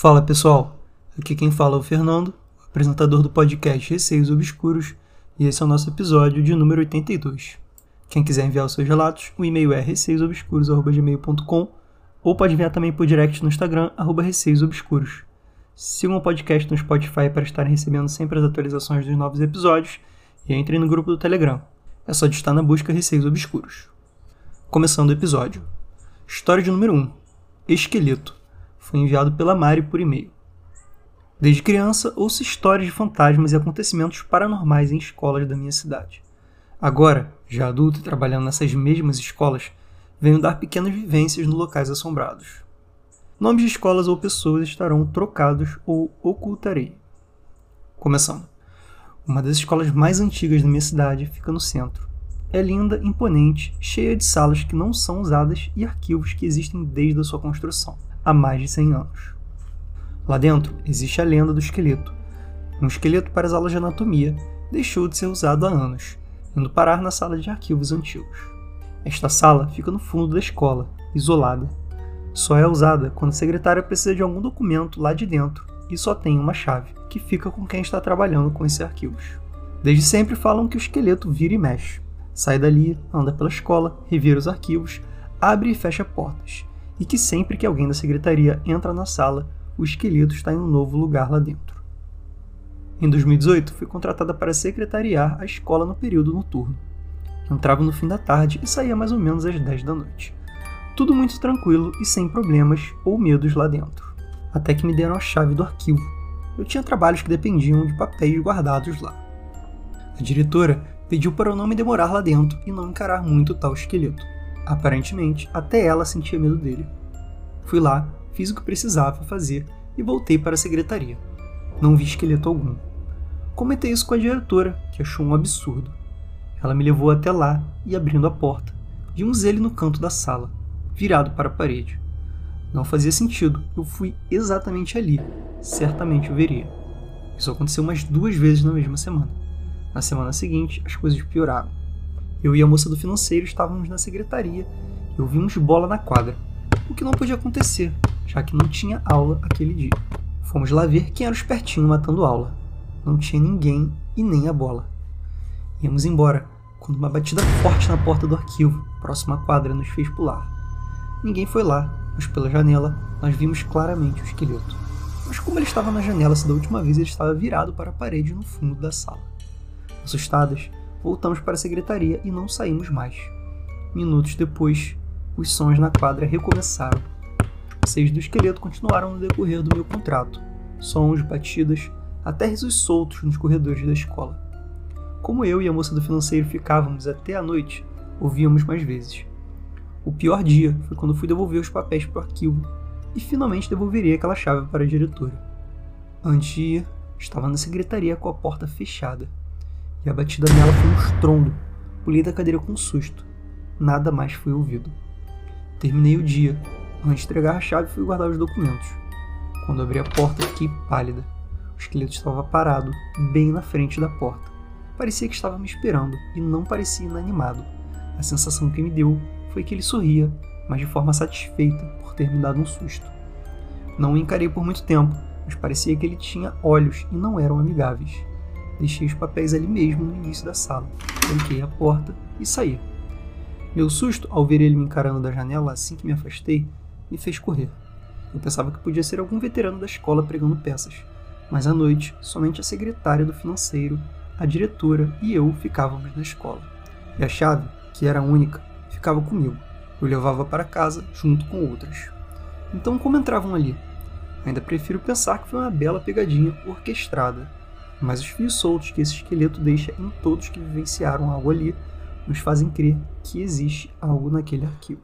Fala pessoal, aqui quem fala é o Fernando, apresentador do podcast Receios Obscuros, e esse é o nosso episódio de número 82. Quem quiser enviar os seus relatos, o e-mail é receiosobscuros.gmail.com ou pode enviar também por direct no Instagram, arroba receiosobscuros. Sigam o podcast no Spotify para estarem recebendo sempre as atualizações dos novos episódios e entrem no grupo do Telegram. É só digitar na busca Receios Obscuros. Começando o episódio. História de número 1. Esqueleto. Foi enviado pela Mari por e-mail. Desde criança, ouço histórias de fantasmas e acontecimentos paranormais em escolas da minha cidade. Agora, já adulto e trabalhando nessas mesmas escolas, venho dar pequenas vivências nos locais assombrados. Nomes de escolas ou pessoas estarão trocados ou ocultarei. Começando. Uma das escolas mais antigas da minha cidade fica no centro. É linda, imponente, cheia de salas que não são usadas e arquivos que existem desde a sua construção, há mais de 100 anos. Lá dentro existe a lenda do esqueleto. Um esqueleto para as aulas de anatomia deixou de ser usado há anos, indo parar na sala de arquivos antigos. Esta sala fica no fundo da escola, isolada. Só é usada quando a secretária precisa de algum documento lá de dentro e só tem uma chave, que fica com quem está trabalhando com esses arquivos. Desde sempre falam que o esqueleto vira e mexe. Sai dali, anda pela escola, revira os arquivos, abre e fecha portas, e que sempre que alguém da secretaria entra na sala, o esqueleto está em um novo lugar lá dentro. Em 2018, fui contratada para secretariar a escola no período noturno. Entrava no fim da tarde e saía mais ou menos às 10 da noite. Tudo muito tranquilo e sem problemas ou medos lá dentro. Até que me deram a chave do arquivo. Eu tinha trabalhos que dependiam de papéis guardados lá. A diretora pediu para eu não me demorar lá dentro e não encarar muito tal esqueleto. Aparentemente, até ela sentia medo dele. Fui lá, fiz o que precisava fazer e voltei para a secretaria. Não vi esqueleto algum. Comentei isso com a diretora, que achou um absurdo. Ela me levou até lá e, abrindo a porta, vimos ele no canto da sala, virado para a parede. Não fazia sentido, eu fui exatamente ali. Certamente o veria. Isso aconteceu umas duas vezes na mesma semana. Na semana seguinte, as coisas pioraram. Eu e a moça do financeiro estávamos na secretaria e ouvimos bola na quadra, o que não podia acontecer, já que não tinha aula aquele dia. Fomos lá ver quem era o espertinho matando aula. Não tinha ninguém e nem a bola. Íamos embora, quando uma batida forte na porta do arquivo, próxima à quadra, nos fez pular. Ninguém foi lá, mas pela janela nós vimos claramente o esqueleto. Mas como ele estava na janela se da última vez ele estava virado para a parede no fundo da sala. Assustadas, voltamos para a secretaria e não saímos mais. Minutos depois, os sons na quadra recomeçaram passeios do esqueleto continuaram no decorrer do meu contrato. Sons, batidas, até risos soltos nos corredores da escola. Como eu e a moça do financeiro ficávamos até a noite, ouvíamos mais vezes. O pior dia foi quando fui devolver os papéis para o arquivo e finalmente devolveria aquela chave para a diretora. Antes de ir, estava na secretaria com a porta fechada e a batida nela foi um estrondo. Pulei da cadeira com um susto. Nada mais foi ouvido. Terminei o dia Antes de entregar a chave, fui guardar os documentos. Quando abri a porta, fiquei pálida. O esqueleto estava parado, bem na frente da porta. Parecia que estava me esperando e não parecia inanimado. A sensação que me deu foi que ele sorria, mas de forma satisfeita por ter me dado um susto. Não o encarei por muito tempo, mas parecia que ele tinha olhos e não eram amigáveis. Deixei os papéis ali mesmo no início da sala, tranquei a porta e saí. Meu susto ao ver ele me encarando da janela assim que me afastei me fez correr. Eu pensava que podia ser algum veterano da escola pregando peças, mas à noite somente a secretária do financeiro, a diretora e eu ficávamos na escola. E a chave, que era única, ficava comigo. Eu levava para casa junto com outras. Então, como entravam ali? Ainda prefiro pensar que foi uma bela pegadinha orquestrada, mas os fios soltos que esse esqueleto deixa em todos que vivenciaram algo ali nos fazem crer que existe algo naquele arquivo.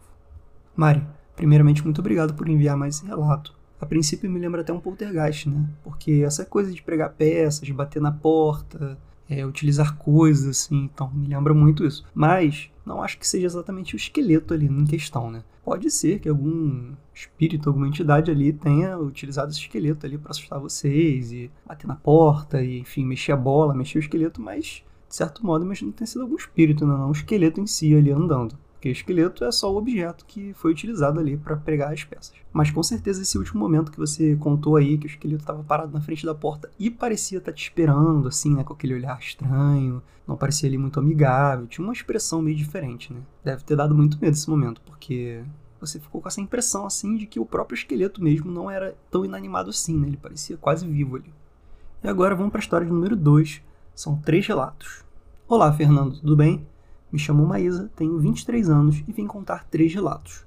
Mari, Primeiramente, muito obrigado por enviar mais esse relato. A princípio me lembra até um poltergeist, né? Porque essa coisa de pregar peças, de bater na porta, é, utilizar coisas, assim, então me lembra muito isso. Mas não acho que seja exatamente o esqueleto ali em questão, né? Pode ser que algum espírito, alguma entidade ali tenha utilizado esse esqueleto ali para assustar vocês e bater na porta e, enfim, mexer a bola, mexer o esqueleto, mas de certo modo imagino que tenha sido algum espírito, né? não um esqueleto em si ali andando porque esqueleto é só o objeto que foi utilizado ali para pregar as peças. Mas com certeza esse último momento que você contou aí, que o esqueleto estava parado na frente da porta e parecia estar tá te esperando, assim, né, com aquele olhar estranho, não parecia ali muito amigável, tinha uma expressão meio diferente, né? Deve ter dado muito medo esse momento, porque você ficou com essa impressão, assim, de que o próprio esqueleto mesmo não era tão inanimado assim, né? Ele parecia quase vivo ali. E agora vamos para a história número 2. São três relatos. Olá, Fernando, tudo bem? Me chamo Maísa, tenho 23 anos e vim contar três relatos.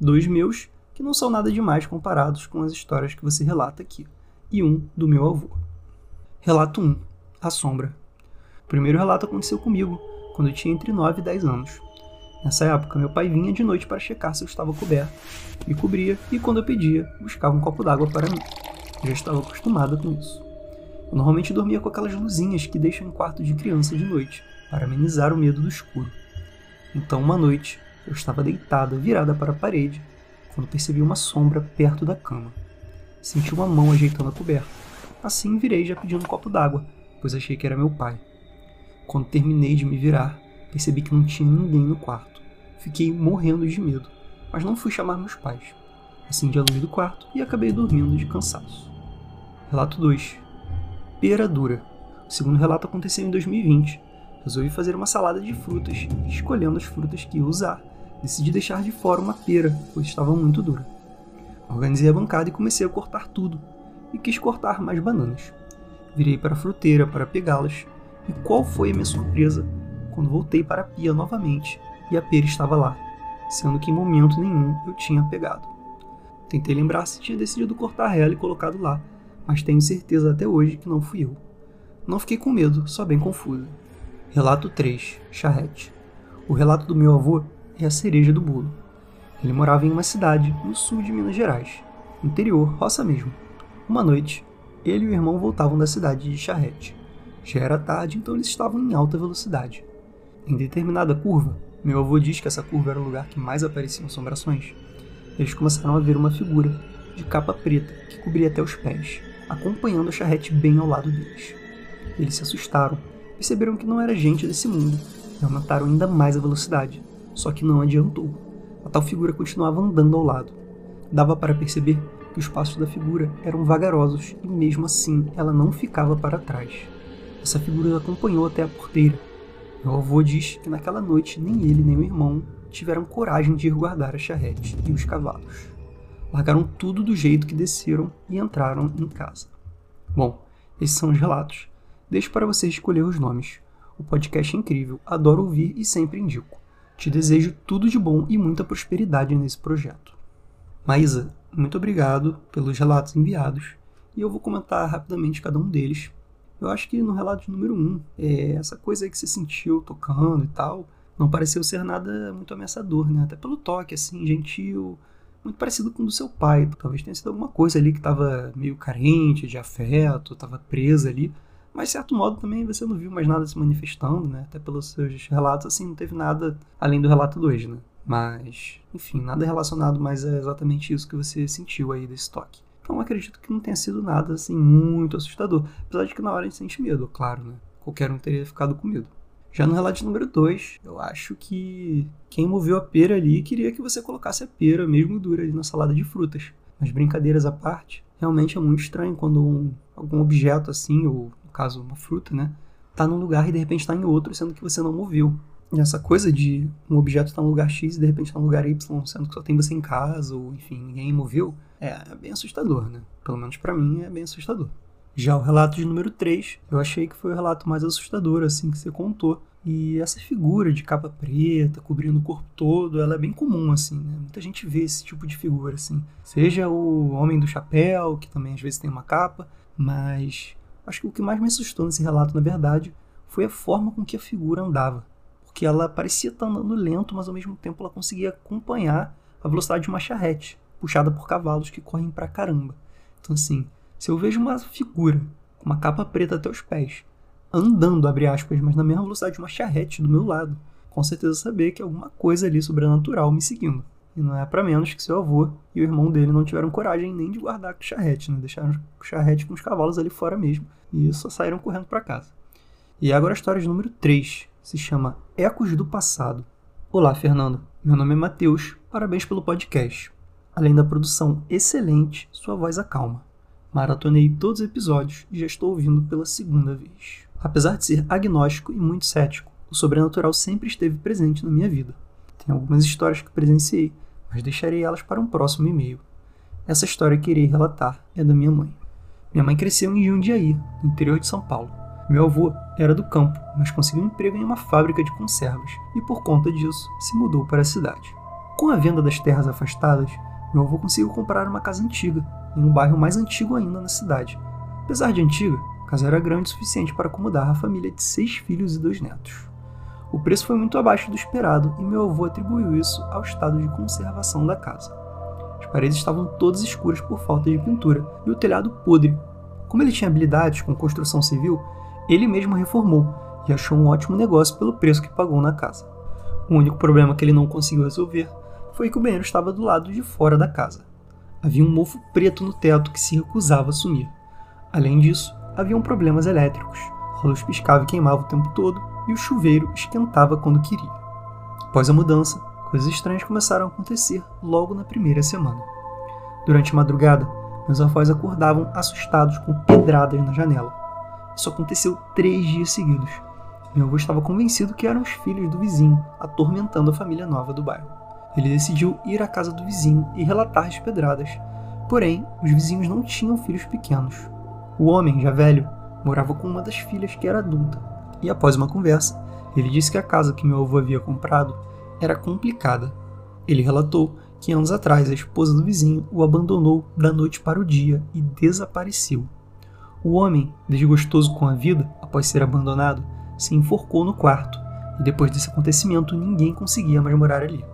Dois meus, que não são nada demais comparados com as histórias que você relata aqui, e um do meu avô. Relato 1 A Sombra. O primeiro relato aconteceu comigo, quando eu tinha entre 9 e 10 anos. Nessa época, meu pai vinha de noite para checar se eu estava coberto, me cobria e, quando eu pedia, buscava um copo d'água para mim. Eu já estava acostumada com isso. Eu normalmente dormia com aquelas luzinhas que deixam em quarto de criança de noite, para amenizar o medo do escuro. Então, uma noite, eu estava deitada, virada para a parede, quando percebi uma sombra perto da cama. Senti uma mão ajeitando a coberta. Assim virei já pedindo um copo d'água, pois achei que era meu pai. Quando terminei de me virar, percebi que não tinha ninguém no quarto. Fiquei morrendo de medo, mas não fui chamar meus pais. Acendi a luz do quarto e acabei dormindo de cansaço. Relato 2 Pera dura. O segundo relato aconteceu em 2020, Resolvi fazer uma salada de frutas, escolhendo as frutas que ia usar. Decidi deixar de fora uma pera, pois estava muito dura. Organizei a bancada e comecei a cortar tudo, e quis cortar mais bananas. Virei para a fruteira para pegá-las, e qual foi a minha surpresa quando voltei para a pia novamente e a pera estava lá, sendo que em momento nenhum eu tinha pegado. Tentei lembrar se tinha decidido cortar ela e colocado lá, mas tenho certeza até hoje que não fui eu. Não fiquei com medo, só bem confusa. Relato 3 Charrete O relato do meu avô é a cereja do bolo. Ele morava em uma cidade no sul de Minas Gerais, interior, roça mesmo. Uma noite, ele e o irmão voltavam da cidade de Charrete. Já era tarde, então eles estavam em alta velocidade. Em determinada curva, meu avô diz que essa curva era o lugar que mais apareciam assombrações. Eles começaram a ver uma figura de capa preta que cobria até os pés, acompanhando a charrete bem ao lado deles. Eles se assustaram perceberam que não era gente desse mundo e aumentaram ainda mais a velocidade. Só que não adiantou. A tal figura continuava andando ao lado. Dava para perceber que os passos da figura eram vagarosos e mesmo assim ela não ficava para trás. Essa figura acompanhou até a porteira. Meu avô diz que naquela noite nem ele nem o irmão tiveram coragem de ir guardar a charrete e os cavalos. Largaram tudo do jeito que desceram e entraram em casa. Bom, esses são os relatos. Deixo para você escolher os nomes. O podcast é incrível, adoro ouvir e sempre indico. Te desejo tudo de bom e muita prosperidade nesse projeto. Maísa, muito obrigado pelos relatos enviados e eu vou comentar rapidamente cada um deles. Eu acho que no relato número 1, um, é, essa coisa que você sentiu tocando e tal, não pareceu ser nada muito ameaçador, né? Até pelo toque, assim, gentil, muito parecido com o do seu pai. Talvez tenha sido alguma coisa ali que estava meio carente de afeto, estava presa ali. Mas, de certo modo, também você não viu mais nada se manifestando, né? Até pelos seus relatos, assim, não teve nada além do relato 2, né? Mas, enfim, nada relacionado mais a exatamente isso que você sentiu aí desse toque. Então, acredito que não tenha sido nada, assim, muito assustador. Apesar de que na hora a gente sente medo, claro, né? Qualquer um teria ficado com medo. Já no relato número 2, eu acho que quem moveu a pera ali queria que você colocasse a pera, mesmo dura, ali na salada de frutas. Mas brincadeiras à parte, realmente é muito estranho quando um, algum objeto assim, ou caso uma fruta, né, tá num lugar e de repente está em outro, sendo que você não moveu. E essa coisa de um objeto estar tá no lugar X e de repente está no lugar Y, sendo que só tem você em casa, ou enfim, ninguém moveu, é, é bem assustador, né? Pelo menos para mim é bem assustador. Já o relato de número 3, eu achei que foi o relato mais assustador, assim, que você contou. E essa figura de capa preta, cobrindo o corpo todo, ela é bem comum, assim, né? Muita gente vê esse tipo de figura, assim. Seja o homem do chapéu, que também às vezes tem uma capa, mas Acho que o que mais me assustou nesse relato, na verdade, foi a forma com que a figura andava. Porque ela parecia estar andando lento, mas ao mesmo tempo ela conseguia acompanhar a velocidade de uma charrete, puxada por cavalos que correm pra caramba. Então, assim, se eu vejo uma figura com uma capa preta até os pés, andando, abre aspas, mas na mesma velocidade de uma charrete do meu lado, com certeza saber que alguma coisa ali sobrenatural me seguindo. E não é para menos que seu avô e o irmão dele não tiveram coragem nem de guardar o charrete, né? Deixaram o charrete com os cavalos ali fora mesmo e só saíram correndo para casa. E agora a história de número 3 se chama Ecos do Passado. Olá, Fernando. Meu nome é Matheus. Parabéns pelo podcast. Além da produção excelente, sua voz acalma. Maratonei todos os episódios e já estou ouvindo pela segunda vez. Apesar de ser agnóstico e muito cético, o sobrenatural sempre esteve presente na minha vida. Tem algumas histórias que presenciei, mas deixarei elas para um próximo e-mail. Essa história que irei relatar é da minha mãe. Minha mãe cresceu em Jundiaí, no interior de São Paulo. Meu avô era do campo, mas conseguiu um emprego em uma fábrica de conservas e, por conta disso, se mudou para a cidade. Com a venda das terras afastadas, meu avô conseguiu comprar uma casa antiga, em um bairro mais antigo ainda na cidade. Apesar de antiga, a casa era grande o suficiente para acomodar a família de seis filhos e dois netos. O preço foi muito abaixo do esperado e meu avô atribuiu isso ao estado de conservação da casa. As paredes estavam todas escuras por falta de pintura e o telhado podre. Como ele tinha habilidades com construção civil, ele mesmo reformou e achou um ótimo negócio pelo preço que pagou na casa. O único problema que ele não conseguiu resolver foi que o banheiro estava do lado de fora da casa. Havia um mofo preto no teto que se recusava a sumir. Além disso, haviam problemas elétricos. A luz piscava e queimava o tempo todo e o chuveiro esquentava quando queria. Após a mudança, coisas estranhas começaram a acontecer logo na primeira semana. Durante a madrugada, meus avós acordavam assustados com pedradas na janela. Isso aconteceu três dias seguidos. Meu avô estava convencido que eram os filhos do vizinho, atormentando a família nova do bairro. Ele decidiu ir à casa do vizinho e relatar as pedradas. Porém, os vizinhos não tinham filhos pequenos. O homem, já velho, morava com uma das filhas que era adulta. E após uma conversa, ele disse que a casa que meu avô havia comprado era complicada. Ele relatou que anos atrás a esposa do vizinho o abandonou da noite para o dia e desapareceu. O homem, desgostoso com a vida após ser abandonado, se enforcou no quarto, e depois desse acontecimento ninguém conseguia mais morar ali.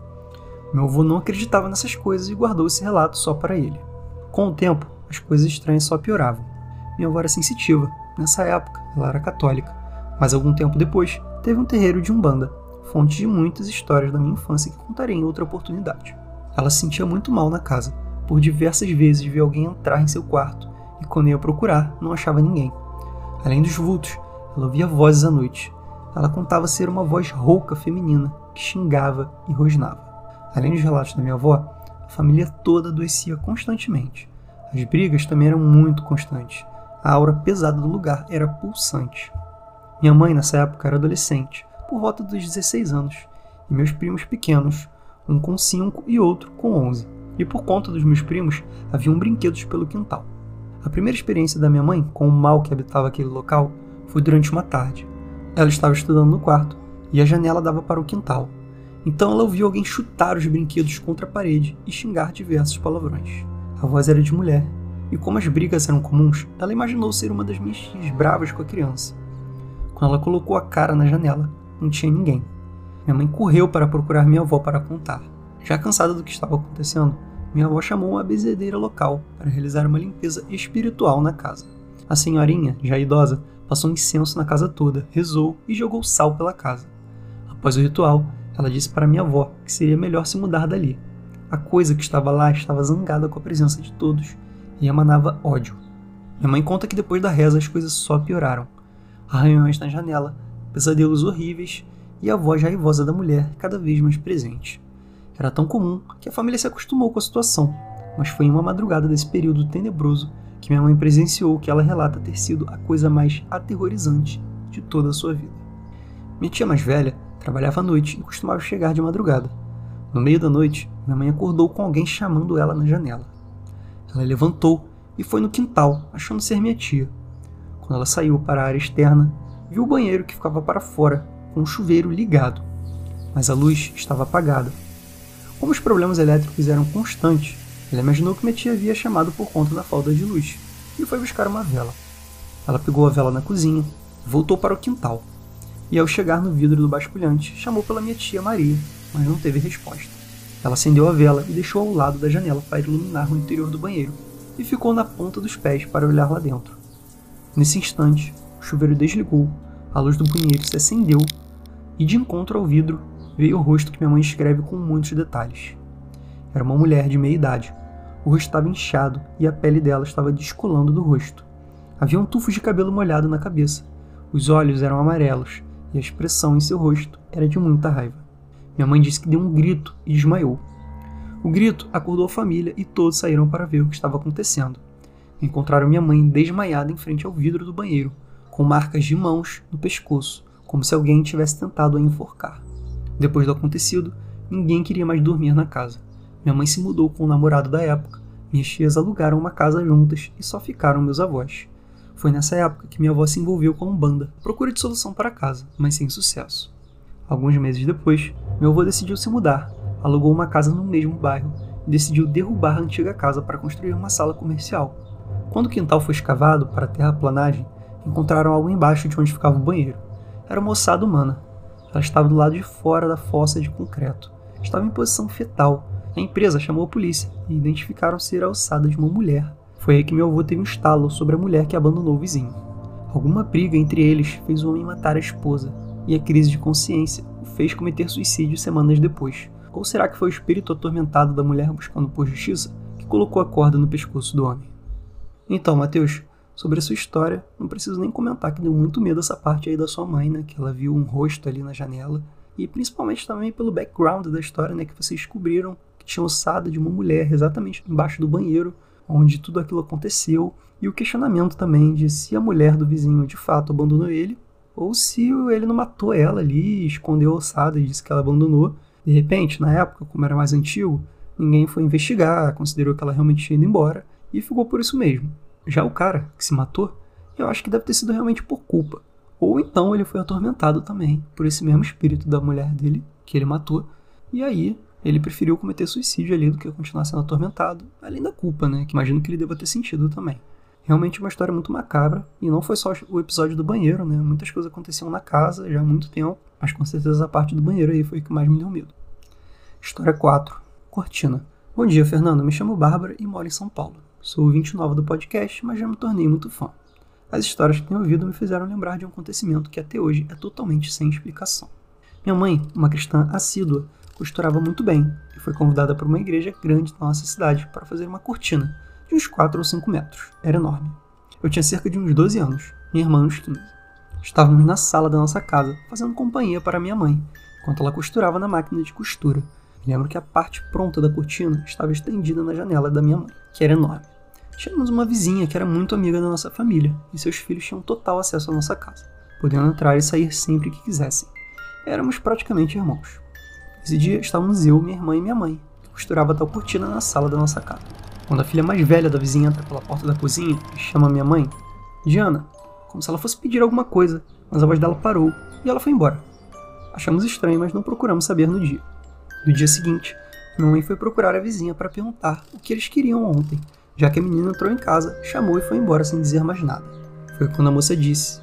Meu avô não acreditava nessas coisas e guardou esse relato só para ele. Com o tempo, as coisas estranhas só pioravam. Minha avó era sensitiva. Nessa época, ela era católica. Mas algum tempo depois, teve um terreiro de Umbanda, fonte de muitas histórias da minha infância que contarei em outra oportunidade. Ela se sentia muito mal na casa, por diversas vezes ver alguém entrar em seu quarto e quando ia procurar, não achava ninguém. Além dos vultos, ela ouvia vozes à noite. Ela contava ser uma voz rouca feminina que xingava e rosnava. Além dos relatos da minha avó, a família toda adoecia constantemente. As brigas também eram muito constantes. A aura pesada do lugar era pulsante. Minha mãe, nessa época, era adolescente, por volta dos 16 anos, e meus primos pequenos, um com 5 e outro com 11. E por conta dos meus primos, haviam brinquedos pelo quintal. A primeira experiência da minha mãe com o mal que habitava aquele local foi durante uma tarde. Ela estava estudando no quarto e a janela dava para o quintal. Então ela ouviu alguém chutar os brinquedos contra a parede e xingar diversos palavrões. A voz era de mulher, e como as brigas eram comuns, ela imaginou ser uma das minhas bravas com a criança. Quando ela colocou a cara na janela, não tinha ninguém. Minha mãe correu para procurar minha avó para contar. Já cansada do que estava acontecendo, minha avó chamou uma bezedeira local para realizar uma limpeza espiritual na casa. A senhorinha, já idosa, passou incenso na casa toda, rezou e jogou sal pela casa. Após o ritual, ela disse para minha avó que seria melhor se mudar dali. A coisa que estava lá estava zangada com a presença de todos e emanava ódio. Minha mãe conta que depois da reza as coisas só pioraram. Arranhões na janela, pesadelos horríveis e a voz raivosa da mulher cada vez mais presente. Era tão comum que a família se acostumou com a situação, mas foi em uma madrugada desse período tenebroso que minha mãe presenciou o que ela relata ter sido a coisa mais aterrorizante de toda a sua vida. Minha tia mais velha trabalhava à noite e costumava chegar de madrugada. No meio da noite, minha mãe acordou com alguém chamando ela na janela. Ela levantou e foi no quintal, achando ser minha tia. Quando ela saiu para a área externa, viu o banheiro que ficava para fora, com o chuveiro ligado. Mas a luz estava apagada como os problemas elétricos eram constantes, ela imaginou que minha tia havia chamado por conta da falta de luz e foi buscar uma vela. Ela pegou a vela na cozinha, voltou para o quintal e, ao chegar no vidro do basculhante, chamou pela minha tia Maria, mas não teve resposta. Ela acendeu a vela e deixou ao lado da janela para iluminar o interior do banheiro e ficou na ponta dos pés para olhar lá dentro. Nesse instante, o chuveiro desligou, a luz do banheiro se acendeu e, de encontro ao vidro, veio o rosto que minha mãe escreve com muitos detalhes. Era uma mulher de meia idade. O rosto estava inchado e a pele dela estava descolando do rosto. Havia um tufo de cabelo molhado na cabeça. Os olhos eram amarelos e a expressão em seu rosto era de muita raiva. Minha mãe disse que deu um grito e desmaiou. O grito acordou a família e todos saíram para ver o que estava acontecendo. Encontraram minha mãe desmaiada em frente ao vidro do banheiro, com marcas de mãos no pescoço, como se alguém tivesse tentado a enforcar. Depois do acontecido, ninguém queria mais dormir na casa. Minha mãe se mudou com o namorado da época, minhas tias alugaram uma casa juntas e só ficaram meus avós. Foi nessa época que minha avó se envolveu com a Umbanda, procura de solução para casa, mas sem sucesso. Alguns meses depois, meu avô decidiu se mudar alugou uma casa no mesmo bairro e decidiu derrubar a antiga casa para construir uma sala comercial. Quando o quintal foi escavado para a terraplanagem, encontraram algo embaixo de onde ficava o banheiro. Era uma ossada humana. Ela estava do lado de fora da fossa de concreto. Estava em posição fetal. A empresa chamou a polícia e identificaram ser a ossada de uma mulher. Foi aí que meu avô teve um estalo sobre a mulher que abandonou o vizinho. Alguma briga entre eles fez o homem matar a esposa, e a crise de consciência o fez cometer suicídio semanas depois. Ou será que foi o espírito atormentado da mulher buscando por justiça que colocou a corda no pescoço do homem? Então, Mateus, sobre a sua história, não preciso nem comentar que deu muito medo essa parte aí da sua mãe, né? Que ela viu um rosto ali na janela. E principalmente também pelo background da história, né? Que vocês descobriram que tinha ossada de uma mulher exatamente embaixo do banheiro, onde tudo aquilo aconteceu. E o questionamento também de se a mulher do vizinho de fato abandonou ele, ou se ele não matou ela ali, escondeu a ossada e disse que ela abandonou, de repente, na época, como era mais antigo, ninguém foi investigar, considerou que ela realmente tinha ido embora e ficou por isso mesmo. Já o cara que se matou, eu acho que deve ter sido realmente por culpa. Ou então ele foi atormentado também por esse mesmo espírito da mulher dele, que ele matou, e aí ele preferiu cometer suicídio ali do que continuar sendo atormentado, além da culpa, né? Que imagino que ele deva ter sentido também. Realmente uma história muito macabra, e não foi só o episódio do banheiro, né? Muitas coisas aconteciam na casa já há muito tempo, mas com certeza a parte do banheiro aí foi o que mais me deu medo. História 4. Cortina. Bom dia, Fernando. Me chamo Bárbara e moro em São Paulo. Sou 29 do podcast, mas já me tornei muito fã. As histórias que tenho ouvido me fizeram lembrar de um acontecimento que até hoje é totalmente sem explicação. Minha mãe, uma cristã assídua, costurava muito bem e foi convidada para uma igreja grande da nossa cidade para fazer uma cortina de uns 4 ou 5 metros. Era enorme. Eu tinha cerca de uns 12 anos, minha irmã uns 15. Estávamos na sala da nossa casa, fazendo companhia para minha mãe, enquanto ela costurava na máquina de costura. Lembro que a parte pronta da cortina estava estendida na janela da minha mãe, que era enorme. Tínhamos uma vizinha que era muito amiga da nossa família, e seus filhos tinham total acesso à nossa casa, podendo entrar e sair sempre que quisessem. Éramos praticamente irmãos. Esse dia estávamos eu, minha irmã e minha mãe, que costurava tal cortina na sala da nossa casa. Quando a filha mais velha da vizinha entra pela porta da cozinha e chama minha mãe, Diana, como se ela fosse pedir alguma coisa, mas a voz dela parou e ela foi embora. Achamos estranho, mas não procuramos saber no dia. No dia seguinte, minha mãe foi procurar a vizinha para perguntar o que eles queriam ontem, já que a menina entrou em casa, chamou e foi embora sem dizer mais nada. Foi quando a moça disse: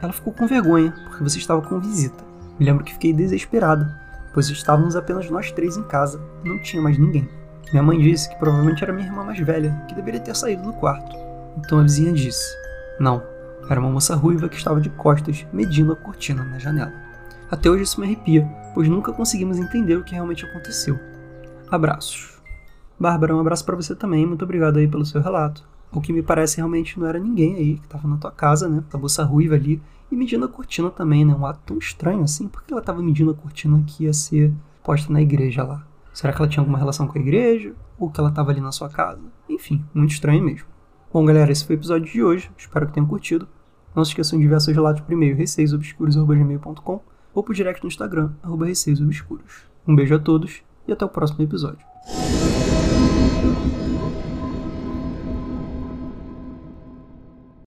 Ela ficou com vergonha porque você estava com visita. Me lembro que fiquei desesperada, pois estávamos apenas nós três em casa e não tinha mais ninguém. Minha mãe disse que provavelmente era minha irmã mais velha, que deveria ter saído do quarto. Então a vizinha disse: Não, era uma moça ruiva que estava de costas medindo a cortina na janela. Até hoje isso me arrepia, pois nunca conseguimos entender o que realmente aconteceu. Abraços. Bárbara, um abraço para você também, muito obrigado aí pelo seu relato. O que me parece realmente não era ninguém aí que estava na tua casa, né? A moça ruiva ali e medindo a cortina também, né? Um ato tão estranho assim, porque ela estava medindo a cortina que ia ser posta na igreja lá. Será que ela tinha alguma relação com a igreja? Ou que ela estava ali na sua casa? Enfim, muito estranho mesmo. Bom, galera, esse foi o episódio de hoje. Espero que tenham curtido. Não se esqueçam de enviar seus relatos por e-mail receiosobscuros.gmail.com ou por direct no Instagram, arroba receiosobscuros. Um beijo a todos e até o próximo episódio.